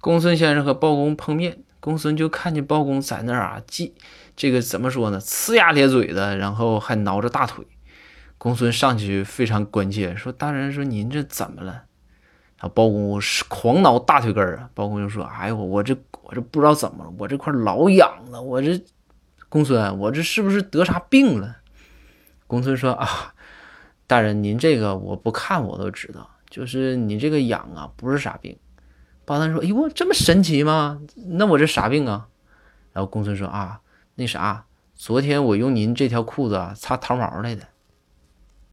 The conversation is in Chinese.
公孙先生和包公碰面，公孙就看见包公在那儿啊，既这个怎么说呢，呲牙咧嘴的，然后还挠着大腿。公孙上去非常关切，说：“大人，说您这怎么了？”然后包公是狂挠大腿根儿啊。包公就说：“哎呦，我这我这不知道怎么了，我这块老痒了。我这公孙，我这是不是得啥病了？”公孙说：“啊，大人，您这个我不看我都知道，就是你这个痒啊，不是啥病。”巴丹说：“哎呦，这么神奇吗？那我这啥病啊？”然后公孙说：“啊，那啥，昨天我用您这条裤子啊擦桃毛来的。”